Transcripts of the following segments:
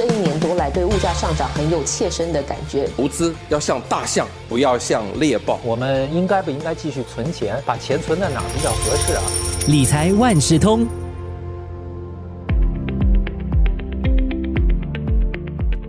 这一年多来对物价上涨很有切身的感觉。投资要像大象，不要像猎豹。我们应该不应该继续存钱？把钱存在哪比较合适啊？理财万事通。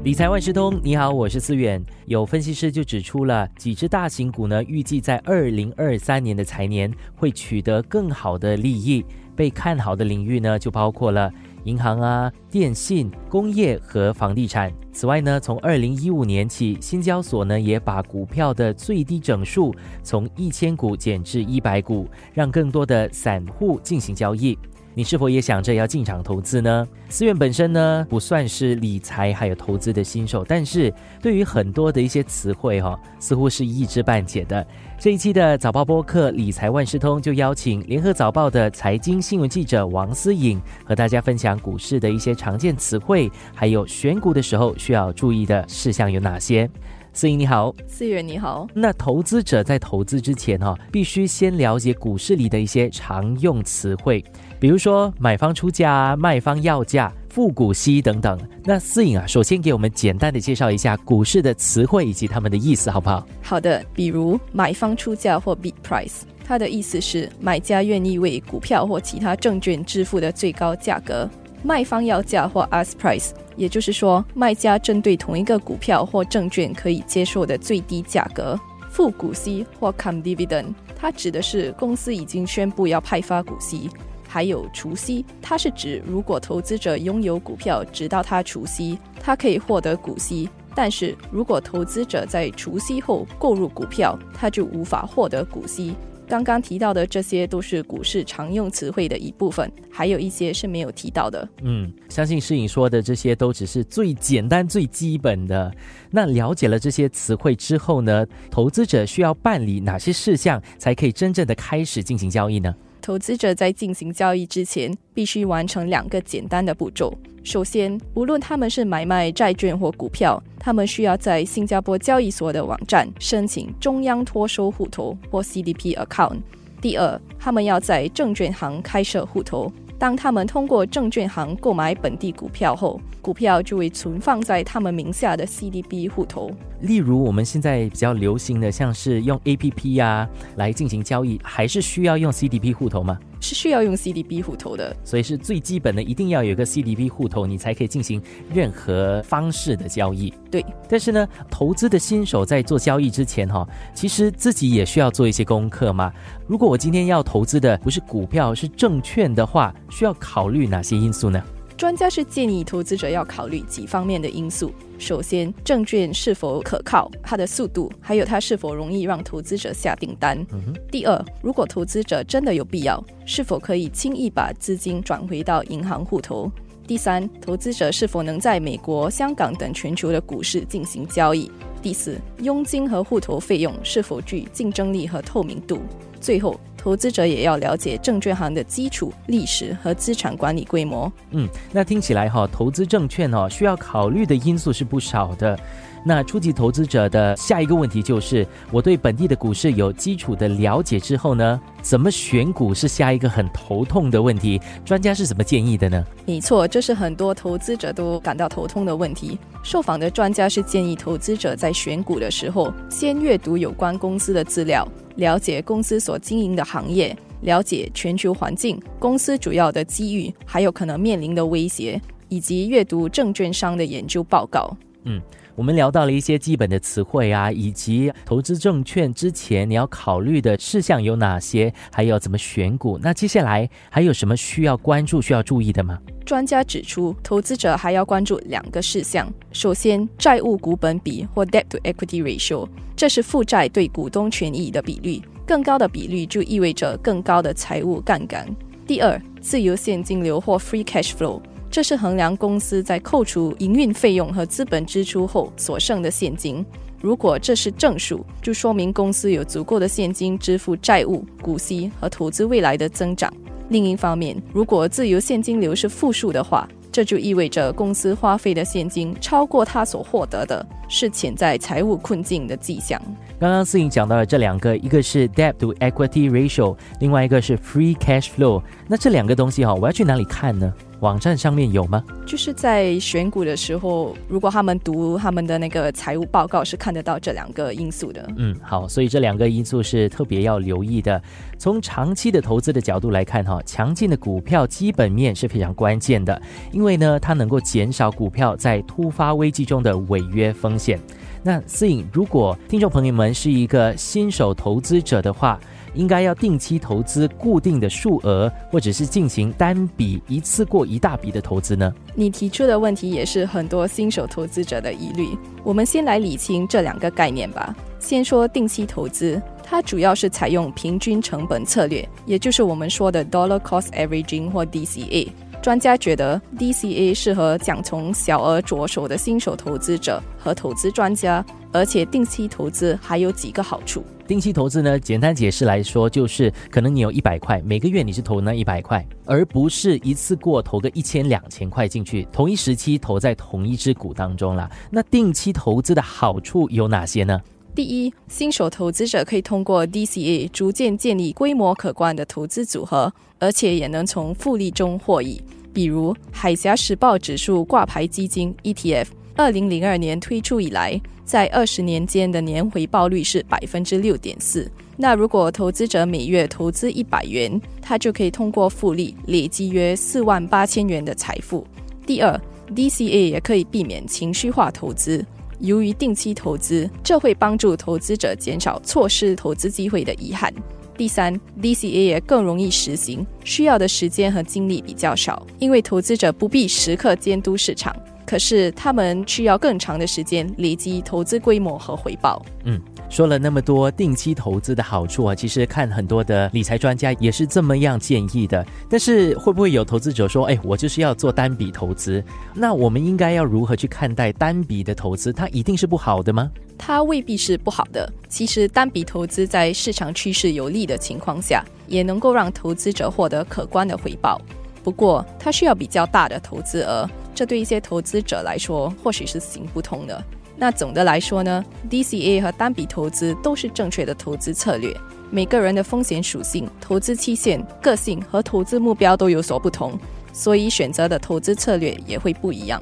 理财万事通，你好，我是思远。有分析师就指出了几只大型股呢，预计在二零二三年的财年会取得更好的利益。被看好的领域呢，就包括了银行啊、电信、工业和房地产。此外呢，从二零一五年起，新交所呢也把股票的最低整数从一千股减至一百股，让更多的散户进行交易。你是否也想着要进场投资呢？思源本身呢不算是理财还有投资的新手，但是对于很多的一些词汇哈，似乎是一知半解的。这一期的早报播客理财万事通就邀请联合早报的财经新闻记者王思颖和大家分享股市的一些常见词汇，还有选股的时候需要注意的事项有哪些。思颖你好，思源你好。那投资者在投资之前哈，必须先了解股市里的一些常用词汇。比如说买方出价、卖方要价、付股息等等。那思颖啊，首先给我们简单的介绍一下股市的词汇以及它们的意思，好不好？好的，比如买方出价或 bid price，它的意思是买家愿意为股票或其他证券支付的最高价格；卖方要价或 ask price，也就是说卖家针对同一个股票或证券可以接受的最低价格；付股息或 come dividend，它指的是公司已经宣布要派发股息。还有除息，它是指如果投资者拥有股票，直到他除息，他可以获得股息；但是如果投资者在除息后购入股票，他就无法获得股息。刚刚提到的这些都是股市常用词汇的一部分，还有一些是没有提到的。嗯，相信诗颖说的这些都只是最简单、最基本的。那了解了这些词汇之后呢，投资者需要办理哪些事项，才可以真正的开始进行交易呢？投资者在进行交易之前，必须完成两个简单的步骤。首先，无论他们是买卖债券或股票，他们需要在新加坡交易所的网站申请中央托收户头或 CDP account。第二，他们要在证券行开设户头。当他们通过证券行购买本地股票后，股票就会存放在他们名下的 CDB 户头。例如，我们现在比较流行的，像是用 APP 呀来进行交易，还是需要用 CDB 户头吗？是需要用 CDB 户头的，所以是最基本的，一定要有一个 CDB 户头，你才可以进行任何方式的交易。对，但是呢，投资的新手在做交易之前，哈，其实自己也需要做一些功课嘛。如果我今天要投资的不是股票，是证券的话，需要考虑哪些因素呢？专家是建议投资者要考虑几方面的因素。首先，证券是否可靠，它的速度，还有它是否容易让投资者下订单。第二，如果投资者真的有必要，是否可以轻易把资金转回到银行户头？第三，投资者是否能在美国、香港等全球的股市进行交易？第四，佣金和户头费用是否具竞争力和透明度？最后。投资者也要了解证券行的基础历史和资产管理规模。嗯，那听起来哈，投资证券哦，需要考虑的因素是不少的。那初级投资者的下一个问题就是，我对本地的股市有基础的了解之后呢，怎么选股是下一个很头痛的问题。专家是怎么建议的呢？没错，这是很多投资者都感到头痛的问题。受访的专家是建议投资者在选股的时候，先阅读有关公司的资料，了解公司所经营的行业，了解全球环境、公司主要的机遇，还有可能面临的威胁，以及阅读证券商的研究报告。嗯。我们聊到了一些基本的词汇啊，以及投资证券之前你要考虑的事项有哪些，还有怎么选股。那接下来还有什么需要关注、需要注意的吗？专家指出，投资者还要关注两个事项。首先，债务股本比或 debt to equity ratio，这是负债对股东权益的比率，更高的比率就意味着更高的财务杠杆。第二，自由现金流或 free cash flow。这是衡量公司在扣除营运费用和资本支出后所剩的现金。如果这是正数，就说明公司有足够的现金支付债务、股息和投资未来的增长。另一方面，如果自由现金流是负数的话，这就意味着公司花费的现金超过他所获得的，是潜在财务困境的迹象。刚刚思颖讲到了这两个，一个是 debt to equity ratio，另外一个是 free cash flow。那这两个东西哈，我要去哪里看呢？网站上面有吗？就是在选股的时候，如果他们读他们的那个财务报告，是看得到这两个因素的。嗯，好，所以这两个因素是特别要留意的。从长期的投资的角度来看，哈，强劲的股票基本面是非常关键的，因为呢，它能够减少股票在突发危机中的违约风险。那思颖，如果听众朋友们是一个新手投资者的话，应该要定期投资固定的数额，或者是进行单笔一次过一大笔的投资呢？你提出的问题也是很多新手投资者的疑虑。我们先来理清这两个概念吧。先说定期投资，它主要是采用平均成本策略，也就是我们说的 dollar cost averaging 或 DCA。专家觉得 DCA 适合讲从小额着手的新手投资者和投资专家，而且定期投资还有几个好处。定期投资呢，简单解释来说，就是可能你有一百块，每个月你是投那一百块，而不是一次过投个一千两千块进去，同一时期投在同一只股当中啦。那定期投资的好处有哪些呢？第一，新手投资者可以通过 DCA 逐渐建立规模可观的投资组合，而且也能从复利中获益。比如海峡时报指数挂牌基金 ETF，二零零二年推出以来，在二十年间的年回报率是百分之六点四。那如果投资者每月投资一百元，他就可以通过复利累积约四万八千元的财富。第二，DCA 也可以避免情绪化投资。由于定期投资，这会帮助投资者减少错失投资机会的遗憾。第三，DCA 也更容易实行，需要的时间和精力比较少，因为投资者不必时刻监督市场，可是他们需要更长的时间累积投资规模和回报。嗯。说了那么多定期投资的好处啊，其实看很多的理财专家也是这么样建议的。但是会不会有投资者说，哎，我就是要做单笔投资？那我们应该要如何去看待单笔的投资？它一定是不好的吗？它未必是不好的。其实单笔投资在市场趋势有利的情况下，也能够让投资者获得可观的回报。不过它需要比较大的投资额，这对一些投资者来说或许是行不通的。那总的来说呢，DCA 和单笔投资都是正确的投资策略。每个人的风险属性、投资期限、个性和投资目标都有所不同，所以选择的投资策略也会不一样。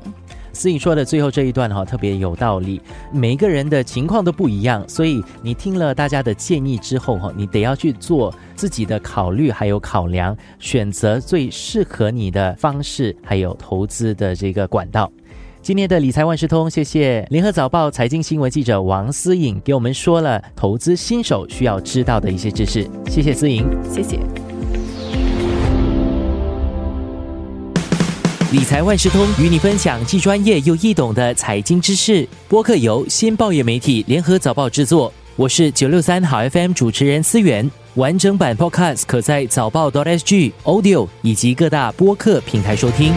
思颖说的最后这一段哈特别有道理，每一个人的情况都不一样，所以你听了大家的建议之后哈，你得要去做自己的考虑还有考量，选择最适合你的方式还有投资的这个管道。今天的理财万事通，谢谢联合早报财经新闻记者王思颖给我们说了投资新手需要知道的一些知识。谢谢思颖，谢谢。理财万事通与你分享既专业又易懂的财经知识。播客由新报业媒体联合早报制作，我是九六三好 FM 主持人思源。完整版 Podcast 可在早报 .sg Audio 以及各大播客平台收听。